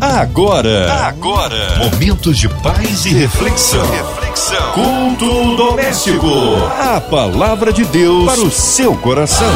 Agora, agora, momentos de paz e reflexão. reflexão. Culto doméstico. A palavra de Deus para o seu coração.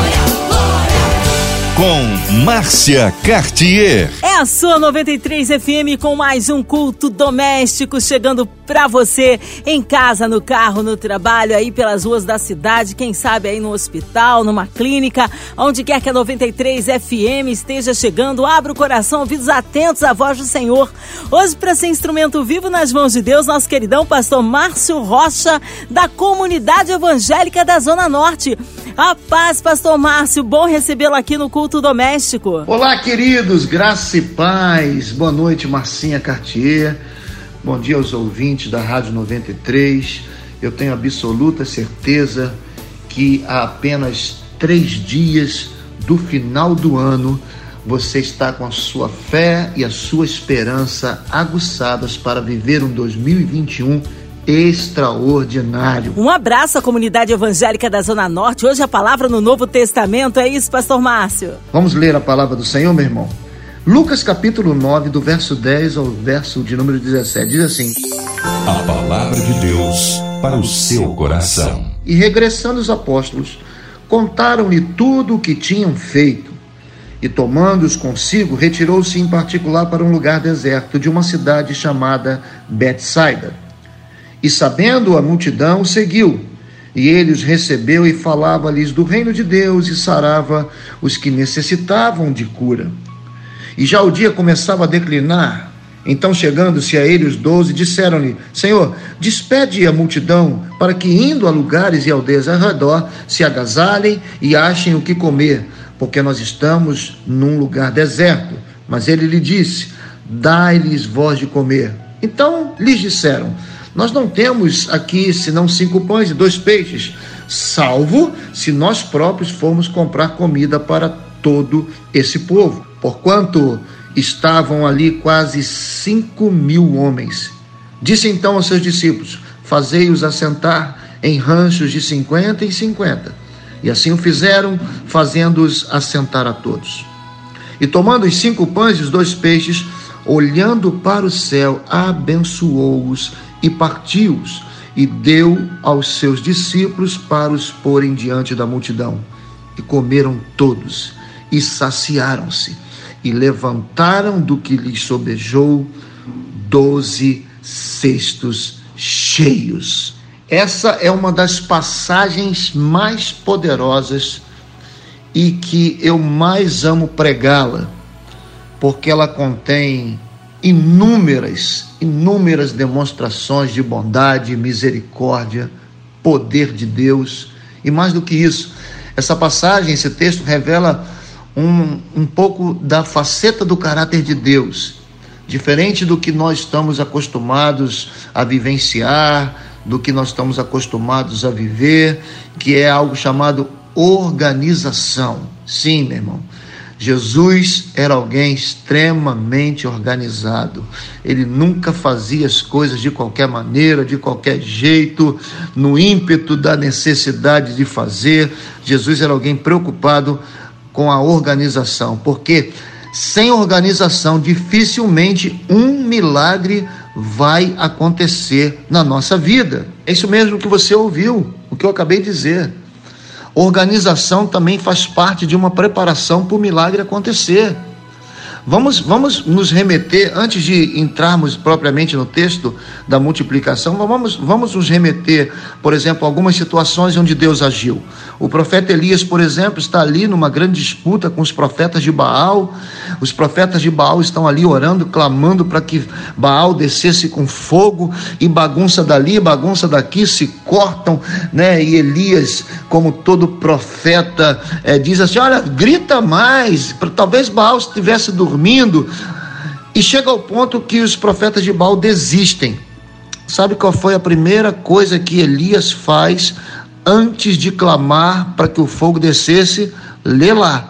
Com Márcia Cartier. É a sua 93 FM com mais um culto doméstico chegando para você em casa, no carro, no trabalho, aí pelas ruas da cidade, quem sabe aí no hospital, numa clínica, onde quer que a 93 FM esteja chegando, abra o coração, ouvidos atentos à voz do Senhor. Hoje, para ser instrumento vivo nas mãos de Deus, nosso queridão pastor Márcio Rocha, da comunidade evangélica da Zona Norte. A paz, pastor Márcio, bom recebê-lo aqui no culto doméstico. Olá, queridos, graça e paz. Boa noite, Marcinha Cartier. Bom dia aos ouvintes da Rádio 93. Eu tenho absoluta certeza que há apenas três dias do final do ano você está com a sua fé e a sua esperança aguçadas para viver um 2021 extraordinário. Um abraço à comunidade evangélica da Zona Norte. Hoje a palavra no Novo Testamento é isso, Pastor Márcio. Vamos ler a palavra do Senhor, meu irmão? Lucas capítulo 9, do verso 10 ao verso de número 17, diz assim: A palavra de Deus para o seu coração. E regressando os apóstolos, contaram-lhe tudo o que tinham feito. E tomando-os consigo, retirou-se em particular para um lugar deserto de uma cidade chamada Betsaida. E sabendo a multidão, o seguiu. E ele os recebeu e falava-lhes do reino de Deus e sarava os que necessitavam de cura. E já o dia começava a declinar. Então, chegando-se a ele os doze, disseram-lhe: Senhor, despede a multidão, para que, indo a lugares e aldeias ao redor, se agasalhem e achem o que comer, porque nós estamos num lugar deserto. Mas ele lhe disse: Dai-lhes voz de comer. Então lhes disseram: Nós não temos aqui senão cinco pães e dois peixes, salvo se nós próprios formos comprar comida para todo esse povo porquanto estavam ali quase cinco mil homens. Disse então aos seus discípulos: Fazei-os assentar em ranchos de cinquenta e cinquenta. E assim o fizeram, fazendo-os assentar a todos. E tomando os cinco pães e os dois peixes, olhando para o céu, abençoou-os e partiu-os, e deu aos seus discípulos para os porem diante da multidão. E comeram todos, e saciaram-se e levantaram do que lhes sobejou doze cestos cheios. Essa é uma das passagens mais poderosas e que eu mais amo pregá-la, porque ela contém inúmeras, inúmeras demonstrações de bondade, misericórdia, poder de Deus. E mais do que isso, essa passagem, esse texto revela um, um pouco da faceta do caráter de Deus, diferente do que nós estamos acostumados a vivenciar, do que nós estamos acostumados a viver, que é algo chamado organização. Sim, meu irmão. Jesus era alguém extremamente organizado. Ele nunca fazia as coisas de qualquer maneira, de qualquer jeito, no ímpeto da necessidade de fazer. Jesus era alguém preocupado com a organização, porque sem organização dificilmente um milagre vai acontecer na nossa vida. É isso mesmo que você ouviu, o que eu acabei de dizer. Organização também faz parte de uma preparação para o milagre acontecer. Vamos, vamos nos remeter, antes de entrarmos propriamente no texto da multiplicação, vamos, vamos nos remeter, por exemplo, a algumas situações onde Deus agiu. O profeta Elias, por exemplo, está ali numa grande disputa com os profetas de Baal. Os profetas de Baal estão ali orando, clamando para que Baal descesse com fogo, e bagunça dali, bagunça daqui, se cortam, né? E Elias, como todo profeta, é, diz assim: Olha, grita mais, talvez Baal estivesse dormindo e chega ao ponto que os profetas de Baal desistem. Sabe qual foi a primeira coisa que Elias faz antes de clamar para que o fogo descesse? Lê lá.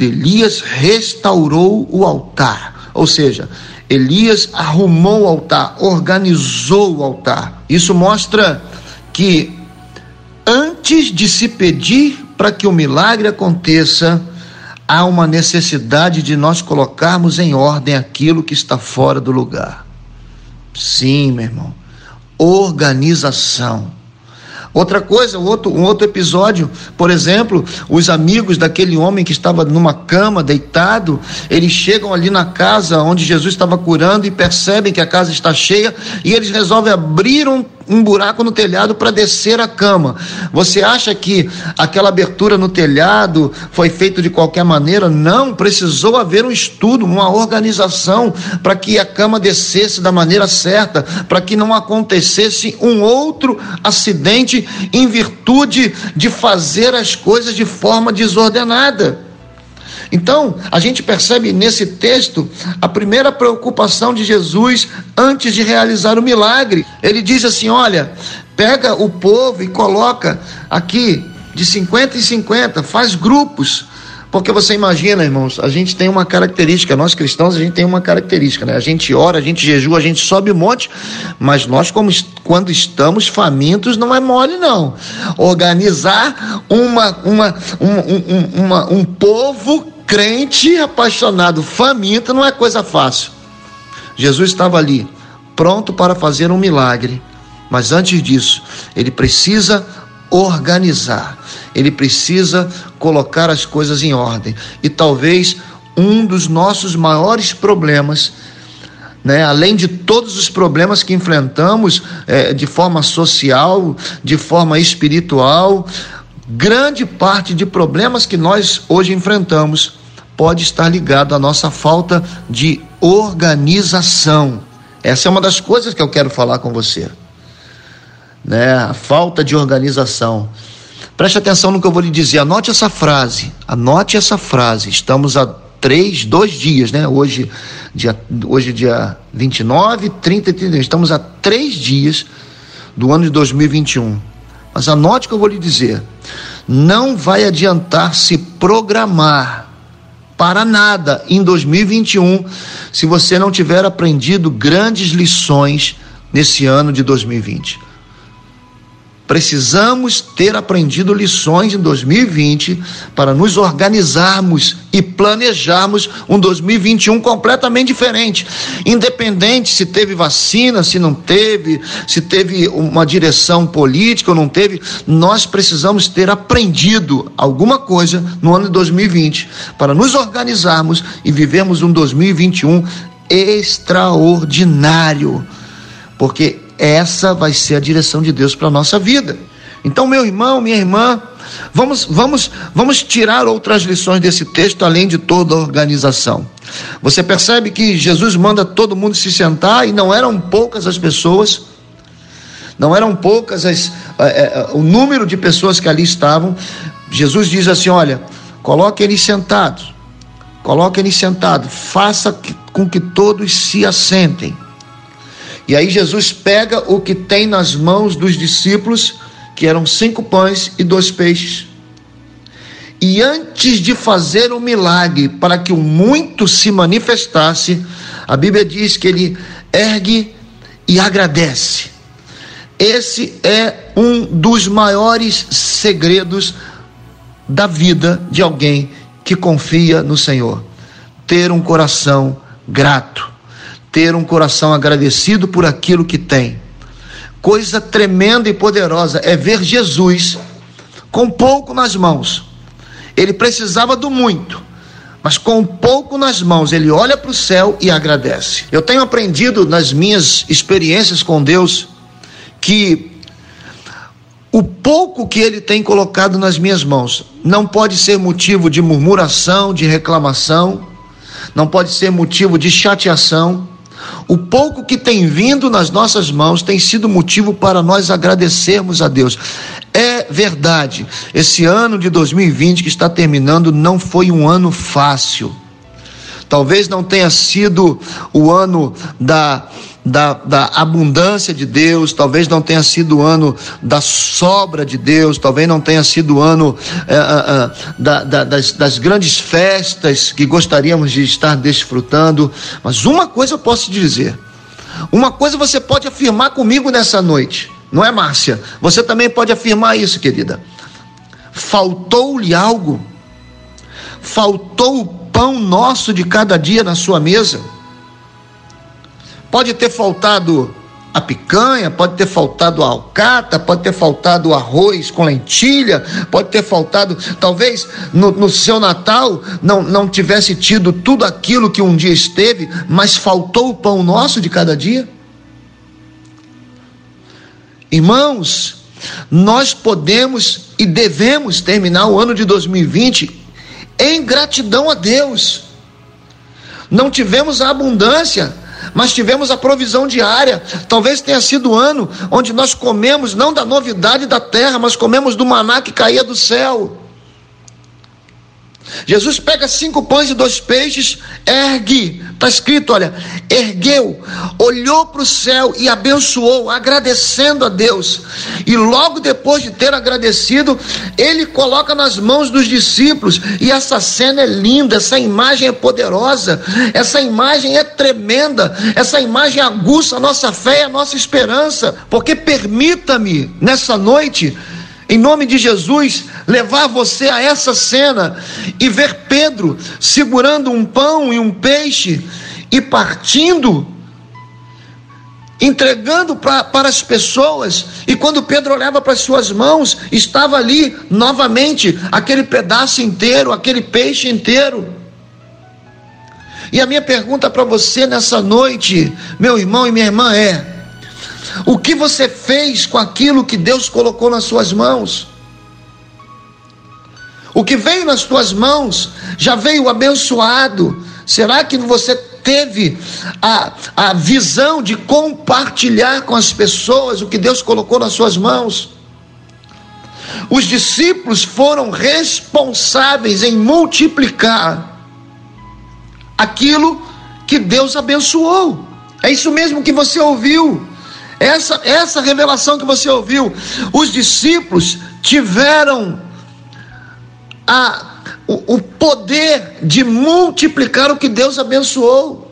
Elias restaurou o altar. Ou seja, Elias arrumou o altar, organizou o altar. Isso mostra que antes de se pedir para que o milagre aconteça, há uma necessidade de nós colocarmos em ordem aquilo que está fora do lugar. Sim, meu irmão. Organização. Outra coisa, um outro, um outro episódio, por exemplo, os amigos daquele homem que estava numa cama, deitado, eles chegam ali na casa onde Jesus estava curando e percebem que a casa está cheia e eles resolvem abrir um um buraco no telhado para descer a cama. Você acha que aquela abertura no telhado foi feita de qualquer maneira? Não, precisou haver um estudo, uma organização para que a cama descesse da maneira certa, para que não acontecesse um outro acidente em virtude de fazer as coisas de forma desordenada. Então, a gente percebe nesse texto a primeira preocupação de Jesus antes de realizar o milagre. Ele diz assim: Olha, pega o povo e coloca aqui de 50 em 50, faz grupos. Porque você imagina, irmãos, a gente tem uma característica, nós cristãos, a gente tem uma característica, né? A gente ora, a gente jejua, a gente sobe um monte, mas nós, como, quando estamos famintos, não é mole, não. Organizar uma, uma, um, um, uma, um povo crente apaixonado, faminto, não é coisa fácil. Jesus estava ali, pronto para fazer um milagre, mas antes disso, ele precisa organizar, ele precisa colocar as coisas em ordem. E talvez um dos nossos maiores problemas né? além de todos os problemas que enfrentamos é, de forma social, de forma espiritual, grande parte de problemas que nós hoje enfrentamos pode estar ligado à nossa falta de organização. Essa é uma das coisas que eu quero falar com você. Né? A falta de organização. Preste atenção no que eu vou lhe dizer. Anote essa frase. Anote essa frase. Estamos a três, dois dias, né? Hoje, dia, hoje dia 29, 30 e 31. Estamos a três dias do ano de 2021. Mas anote o que eu vou lhe dizer. Não vai adiantar se programar para nada em 2021 se você não tiver aprendido grandes lições nesse ano de 2020. Precisamos ter aprendido lições em 2020 para nos organizarmos e planejarmos um 2021 completamente diferente. Independente se teve vacina, se não teve, se teve uma direção política ou não teve, nós precisamos ter aprendido alguma coisa no ano de 2020 para nos organizarmos e vivermos um 2021 extraordinário. Porque essa vai ser a direção de Deus para a nossa vida. Então, meu irmão, minha irmã, vamos, vamos, vamos tirar outras lições desse texto, além de toda a organização. Você percebe que Jesus manda todo mundo se sentar e não eram poucas as pessoas, não eram poucas as, é, é, o número de pessoas que ali estavam. Jesus diz assim: olha, coloque eles sentados, coloque eles sentados, faça com que todos se assentem. E aí Jesus pega o que tem nas mãos dos discípulos, que eram cinco pães e dois peixes. E antes de fazer o milagre para que o muito se manifestasse, a Bíblia diz que ele ergue e agradece. Esse é um dos maiores segredos da vida de alguém que confia no Senhor. Ter um coração grato ter um coração agradecido por aquilo que tem. Coisa tremenda e poderosa é ver Jesus com pouco nas mãos. Ele precisava do muito, mas com pouco nas mãos, ele olha para o céu e agradece. Eu tenho aprendido nas minhas experiências com Deus que o pouco que ele tem colocado nas minhas mãos não pode ser motivo de murmuração, de reclamação, não pode ser motivo de chateação, o pouco que tem vindo nas nossas mãos tem sido motivo para nós agradecermos a Deus. É verdade, esse ano de 2020 que está terminando não foi um ano fácil. Talvez não tenha sido o ano da da, da abundância de Deus, talvez não tenha sido o ano da sobra de Deus, talvez não tenha sido o ano é, é, da, da, das, das grandes festas que gostaríamos de estar desfrutando, mas uma coisa eu posso dizer: uma coisa você pode afirmar comigo nessa noite, não é, Márcia? Você também pode afirmar isso, querida. Faltou-lhe algo? faltou o pão nosso de cada dia na sua mesa. Pode ter faltado a picanha, pode ter faltado a alcata, pode ter faltado o arroz com lentilha, pode ter faltado, talvez no, no, seu Natal não, não tivesse tido tudo aquilo que um dia esteve, mas faltou o pão nosso de cada dia. Irmãos, nós podemos e devemos terminar o ano de 2020 em gratidão a Deus. Não tivemos a abundância, mas tivemos a provisão diária. Talvez tenha sido o ano onde nós comemos não da novidade da terra, mas comemos do maná que caía do céu. Jesus pega cinco pães e dois peixes, ergue, está escrito, olha, ergueu, olhou para o céu e abençoou, agradecendo a Deus. E logo depois de ter agradecido, ele coloca nas mãos dos discípulos. E essa cena é linda, essa imagem é poderosa, essa imagem é tremenda, essa imagem aguça a nossa fé e a nossa esperança. Porque permita-me, nessa noite, em nome de Jesus, levar você a essa cena e ver Pedro segurando um pão e um peixe e partindo, entregando pra, para as pessoas. E quando Pedro olhava para as suas mãos, estava ali novamente aquele pedaço inteiro, aquele peixe inteiro. E a minha pergunta para você nessa noite, meu irmão e minha irmã, é: o que você fez com aquilo que Deus colocou nas suas mãos? O que veio nas tuas mãos já veio abençoado. Será que você teve a, a visão de compartilhar com as pessoas o que Deus colocou nas suas mãos? Os discípulos foram responsáveis em multiplicar aquilo que Deus abençoou. É isso mesmo que você ouviu. Essa, essa revelação que você ouviu, os discípulos tiveram a, o, o poder de multiplicar o que Deus abençoou.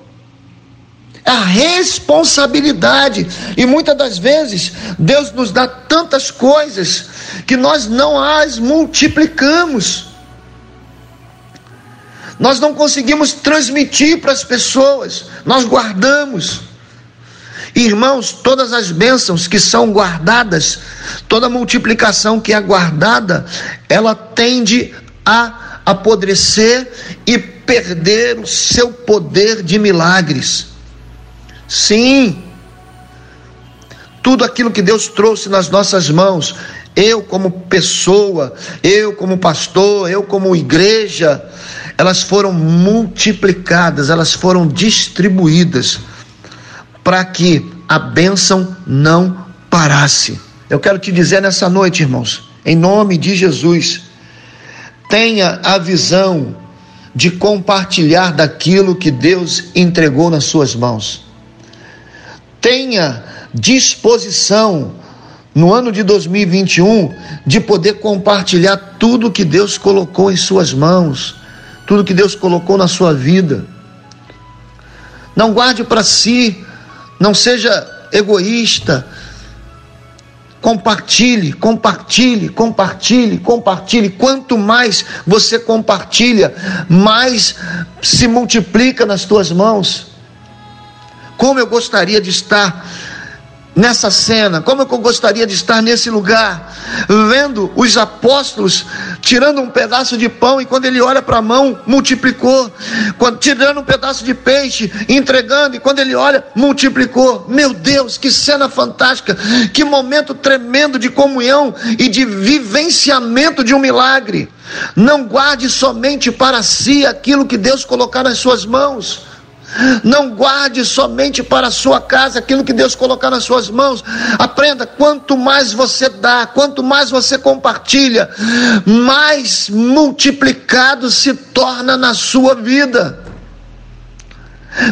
A responsabilidade. E muitas das vezes, Deus nos dá tantas coisas que nós não as multiplicamos. Nós não conseguimos transmitir para as pessoas, nós guardamos. Irmãos, todas as bênçãos que são guardadas, toda multiplicação que é guardada, ela tende a apodrecer e perder o seu poder de milagres. Sim, tudo aquilo que Deus trouxe nas nossas mãos, eu como pessoa, eu como pastor, eu como igreja, elas foram multiplicadas, elas foram distribuídas para que a bênção não parasse. Eu quero te dizer nessa noite, irmãos, em nome de Jesus, tenha a visão de compartilhar daquilo que Deus entregou nas suas mãos. Tenha disposição no ano de 2021 de poder compartilhar tudo que Deus colocou em suas mãos, tudo que Deus colocou na sua vida. Não guarde para si não seja egoísta. Compartilhe, compartilhe, compartilhe, compartilhe. Quanto mais você compartilha, mais se multiplica nas tuas mãos. Como eu gostaria de estar nessa cena, como eu gostaria de estar nesse lugar, vendo os apóstolos tirando um pedaço de pão e quando ele olha para a mão, multiplicou, quando, tirando um pedaço de peixe, entregando e quando ele olha, multiplicou. Meu Deus, que cena fantástica, que momento tremendo de comunhão e de vivenciamento de um milagre. Não guarde somente para si aquilo que Deus colocar nas suas mãos. Não guarde somente para a sua casa aquilo que Deus colocar nas suas mãos. Aprenda: quanto mais você dá, quanto mais você compartilha, mais multiplicado se torna na sua vida.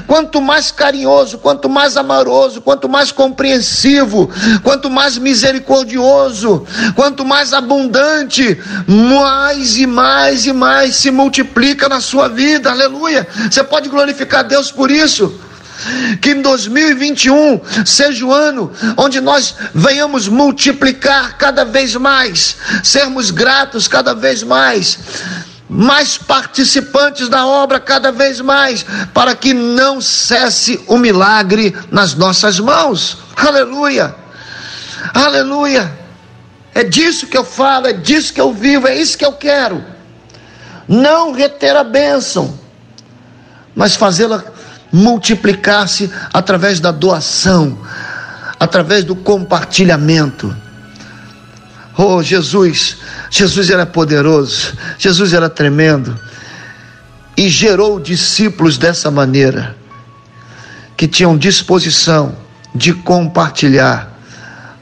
Quanto mais carinhoso, quanto mais amoroso, quanto mais compreensivo, quanto mais misericordioso, quanto mais abundante, mais e mais e mais se multiplica na sua vida. Aleluia! Você pode glorificar Deus por isso. Que em 2021 seja o ano onde nós venhamos multiplicar cada vez mais, sermos gratos cada vez mais mais participantes da obra cada vez mais, para que não cesse o milagre nas nossas mãos. Aleluia! Aleluia! É disso que eu falo, é disso que eu vivo, é isso que eu quero. Não reter a bênção, mas fazê-la multiplicar-se através da doação, através do compartilhamento. Oh, Jesus, Jesus era poderoso, Jesus era tremendo e gerou discípulos dessa maneira, que tinham disposição de compartilhar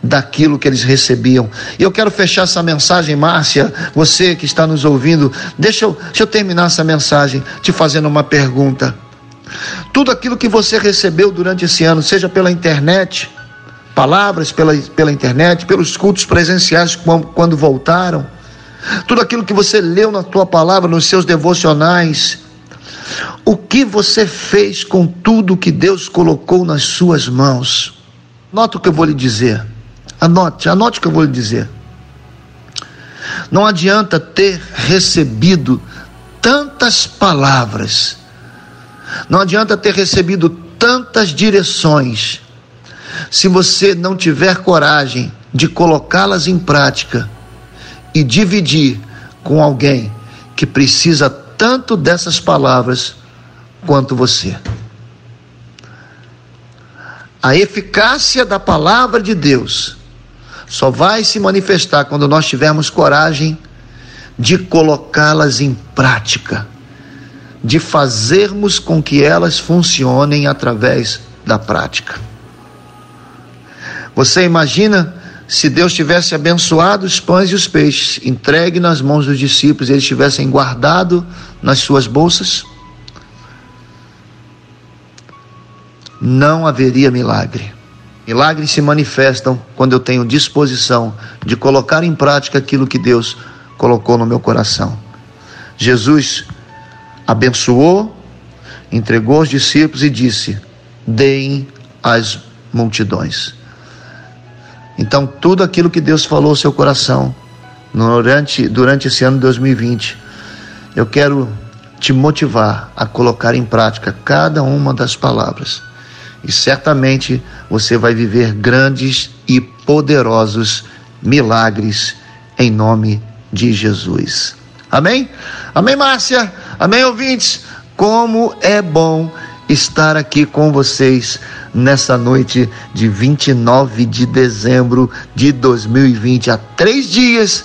daquilo que eles recebiam. E eu quero fechar essa mensagem, Márcia, você que está nos ouvindo, deixa eu, deixa eu terminar essa mensagem te fazendo uma pergunta. Tudo aquilo que você recebeu durante esse ano, seja pela internet, palavras pela, pela internet, pelos cultos presenciais quando voltaram, tudo aquilo que você leu na tua palavra, nos seus devocionais, o que você fez com tudo que Deus colocou nas suas mãos? Nota o que eu vou lhe dizer. Anote, anote o que eu vou lhe dizer. Não adianta ter recebido tantas palavras, não adianta ter recebido tantas direções, se você não tiver coragem de colocá-las em prática e dividir com alguém que precisa tanto dessas palavras quanto você. A eficácia da palavra de Deus só vai se manifestar quando nós tivermos coragem de colocá-las em prática, de fazermos com que elas funcionem através da prática. Você imagina se Deus tivesse abençoado os pães e os peixes, entregue nas mãos dos discípulos, eles tivessem guardado nas suas bolsas? Não haveria milagre. Milagres se manifestam quando eu tenho disposição de colocar em prática aquilo que Deus colocou no meu coração. Jesus abençoou, entregou aos discípulos e disse: Deem às multidões. Então, tudo aquilo que Deus falou ao seu coração durante, durante esse ano de 2020, eu quero te motivar a colocar em prática cada uma das palavras. E certamente você vai viver grandes e poderosos milagres em nome de Jesus. Amém? Amém, Márcia? Amém, ouvintes? Como é bom estar aqui com vocês nessa noite de 29 de dezembro de 2020, há três dias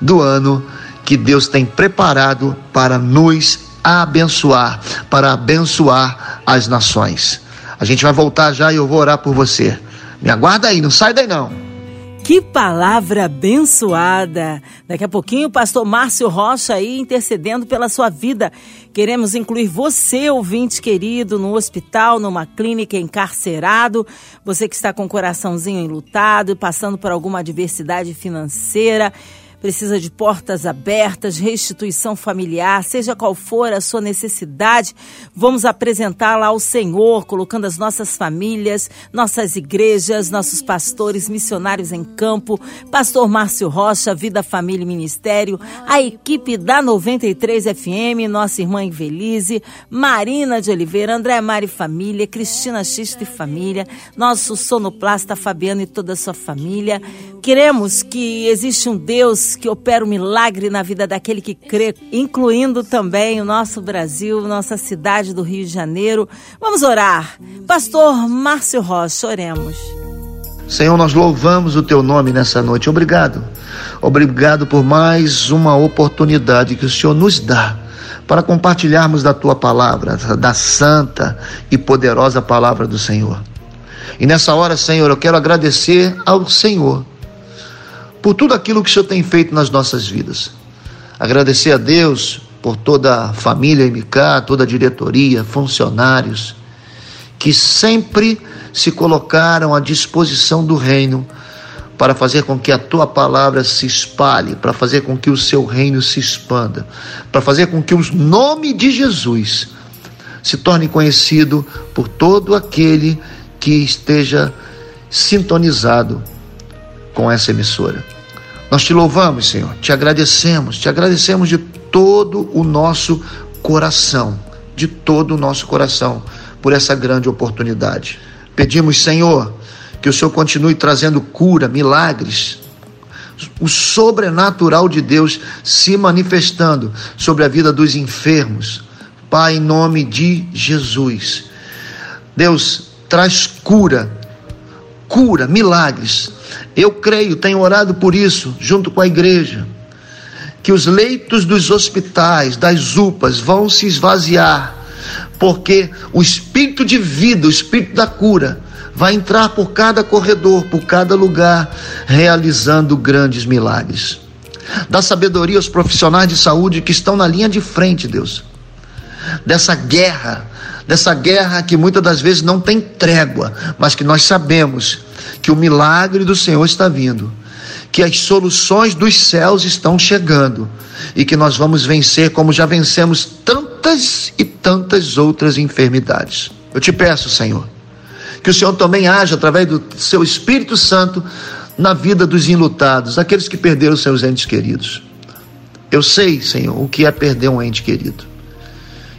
do ano que Deus tem preparado para nos abençoar, para abençoar as nações. A gente vai voltar já e eu vou orar por você. Me aguarda aí, não sai daí não. Que palavra abençoada! Daqui a pouquinho o pastor Márcio Rocha aí intercedendo pela sua vida. Queremos incluir você, ouvinte querido, no hospital, numa clínica, encarcerado, você que está com o coraçãozinho enlutado, passando por alguma adversidade financeira precisa de portas abertas, restituição familiar, seja qual for a sua necessidade, vamos apresentá-la ao Senhor, colocando as nossas famílias, nossas igrejas, nossos pastores, missionários em campo, pastor Márcio Rocha, Vida, Família e Ministério, a equipe da 93 FM, nossa irmã Invelise, Marina de Oliveira, André Mari Família, Cristina Xista e Família, nosso sonoplasta Fabiano e toda a sua família. Queremos que existe um Deus que opera o um milagre na vida daquele que crê, incluindo também o nosso Brasil, nossa cidade do Rio de Janeiro. Vamos orar. Pastor Márcio Rocha, oremos. Senhor, nós louvamos o teu nome nessa noite. Obrigado. Obrigado por mais uma oportunidade que o Senhor nos dá para compartilharmos da tua palavra, da santa e poderosa palavra do Senhor. E nessa hora, Senhor, eu quero agradecer ao Senhor por tudo aquilo que o Senhor tem feito nas nossas vidas. Agradecer a Deus por toda a família MK, toda a diretoria, funcionários, que sempre se colocaram à disposição do reino para fazer com que a tua palavra se espalhe, para fazer com que o seu reino se expanda, para fazer com que o nome de Jesus se torne conhecido por todo aquele que esteja sintonizado com essa emissora. Nós te louvamos, Senhor, te agradecemos, te agradecemos de todo o nosso coração, de todo o nosso coração, por essa grande oportunidade. Pedimos, Senhor, que o Senhor continue trazendo cura, milagres, o sobrenatural de Deus se manifestando sobre a vida dos enfermos. Pai, em nome de Jesus. Deus, traz cura, cura, milagres. Eu creio, tenho orado por isso, junto com a igreja, que os leitos dos hospitais, das UPAs, vão se esvaziar, porque o espírito de vida, o espírito da cura, vai entrar por cada corredor, por cada lugar, realizando grandes milagres. Dá sabedoria aos profissionais de saúde que estão na linha de frente, Deus, dessa guerra, dessa guerra que muitas das vezes não tem trégua, mas que nós sabemos que o milagre do Senhor está vindo, que as soluções dos céus estão chegando e que nós vamos vencer como já vencemos tantas e tantas outras enfermidades. Eu te peço, Senhor, que o Senhor também haja através do seu Espírito Santo na vida dos enlutados, aqueles que perderam seus entes queridos. Eu sei, Senhor, o que é perder um ente querido.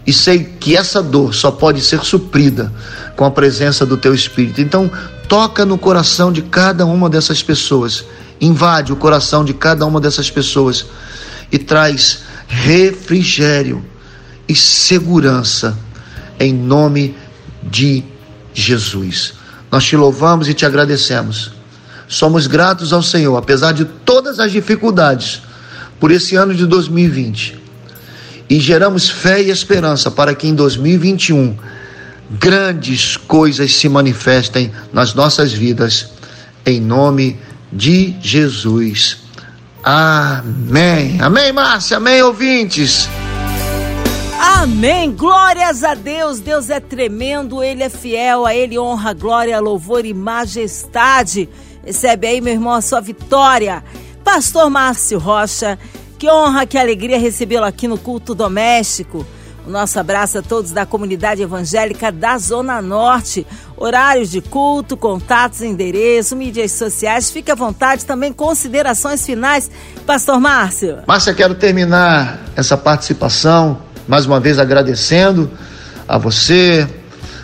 E sei que essa dor só pode ser suprida com a presença do teu Espírito. Então, toca no coração de cada uma dessas pessoas, invade o coração de cada uma dessas pessoas e traz refrigério e segurança em nome de Jesus. Nós te louvamos e te agradecemos. Somos gratos ao Senhor, apesar de todas as dificuldades, por esse ano de 2020. E geramos fé e esperança para que em 2021 grandes coisas se manifestem nas nossas vidas, em nome de Jesus. Amém. Amém, Márcia. Amém, ouvintes. Amém. Glórias a Deus. Deus é tremendo, Ele é fiel, a Ele honra, glória, louvor e majestade. Recebe aí, meu irmão, a sua vitória. Pastor Márcio Rocha, que honra, que alegria recebê-lo aqui no culto doméstico. O nosso abraço a todos da comunidade evangélica da Zona Norte. Horários de culto, contatos, endereço, mídias sociais. Fique à vontade também, considerações finais. Pastor Márcio. Márcia, quero terminar essa participação mais uma vez agradecendo a você,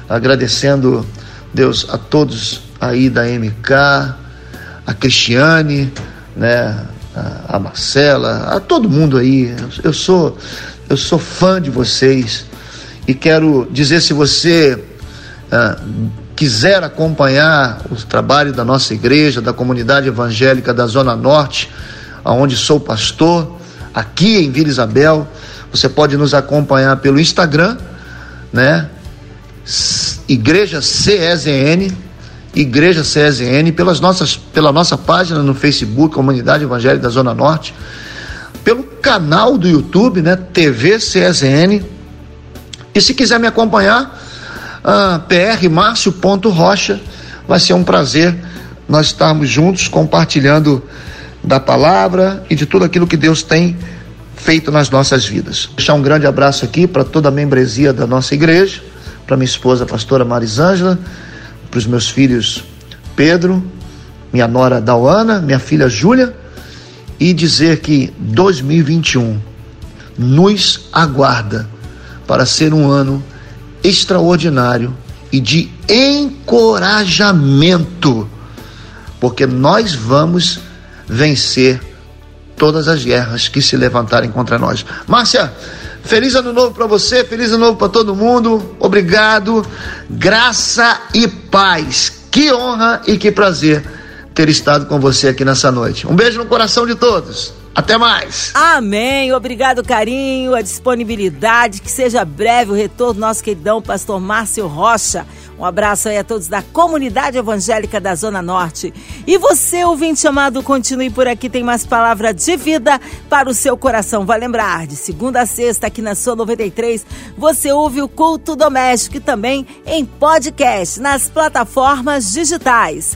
agradecendo, Deus, a todos aí da MK, a Cristiane, né, a Marcela, a todo mundo aí. Eu sou, eu sou fã de vocês e quero dizer se você ah, quiser acompanhar o trabalho da nossa igreja, da comunidade evangélica da Zona Norte, aonde sou pastor, aqui em Vila Isabel, você pode nos acompanhar pelo Instagram, né? Igreja CESN, Igreja CESN, pelas nossas, pela nossa página no Facebook, Comunidade Evangélica da Zona Norte, pelo canal do YouTube, né? TV CSN. E se quiser me acompanhar, uh, prmárcio.rocha, vai ser um prazer nós estarmos juntos compartilhando da palavra e de tudo aquilo que Deus tem feito nas nossas vidas. Deixar um grande abraço aqui para toda a membresia da nossa igreja, para minha esposa, a pastora Marisângela, para os meus filhos Pedro, minha nora Dauana, minha filha Júlia, e dizer que 2021 nos aguarda para ser um ano extraordinário e de encorajamento, porque nós vamos vencer todas as guerras que se levantarem contra nós. Márcia, feliz ano novo para você, feliz ano novo para todo mundo. Obrigado. Graça e paz. Que honra e que prazer ter estado com você aqui nessa noite. Um beijo no coração de todos. Até mais. Amém. Obrigado, carinho, a disponibilidade. Que seja breve o retorno do nosso queridão pastor Márcio Rocha. Um abraço aí a todos da comunidade evangélica da Zona Norte. E você, ouvinte amado, continue por aqui, tem mais palavra de vida para o seu coração. Vai lembrar, de segunda a sexta, aqui na sua 93, você ouve o culto doméstico e também em podcast, nas plataformas digitais.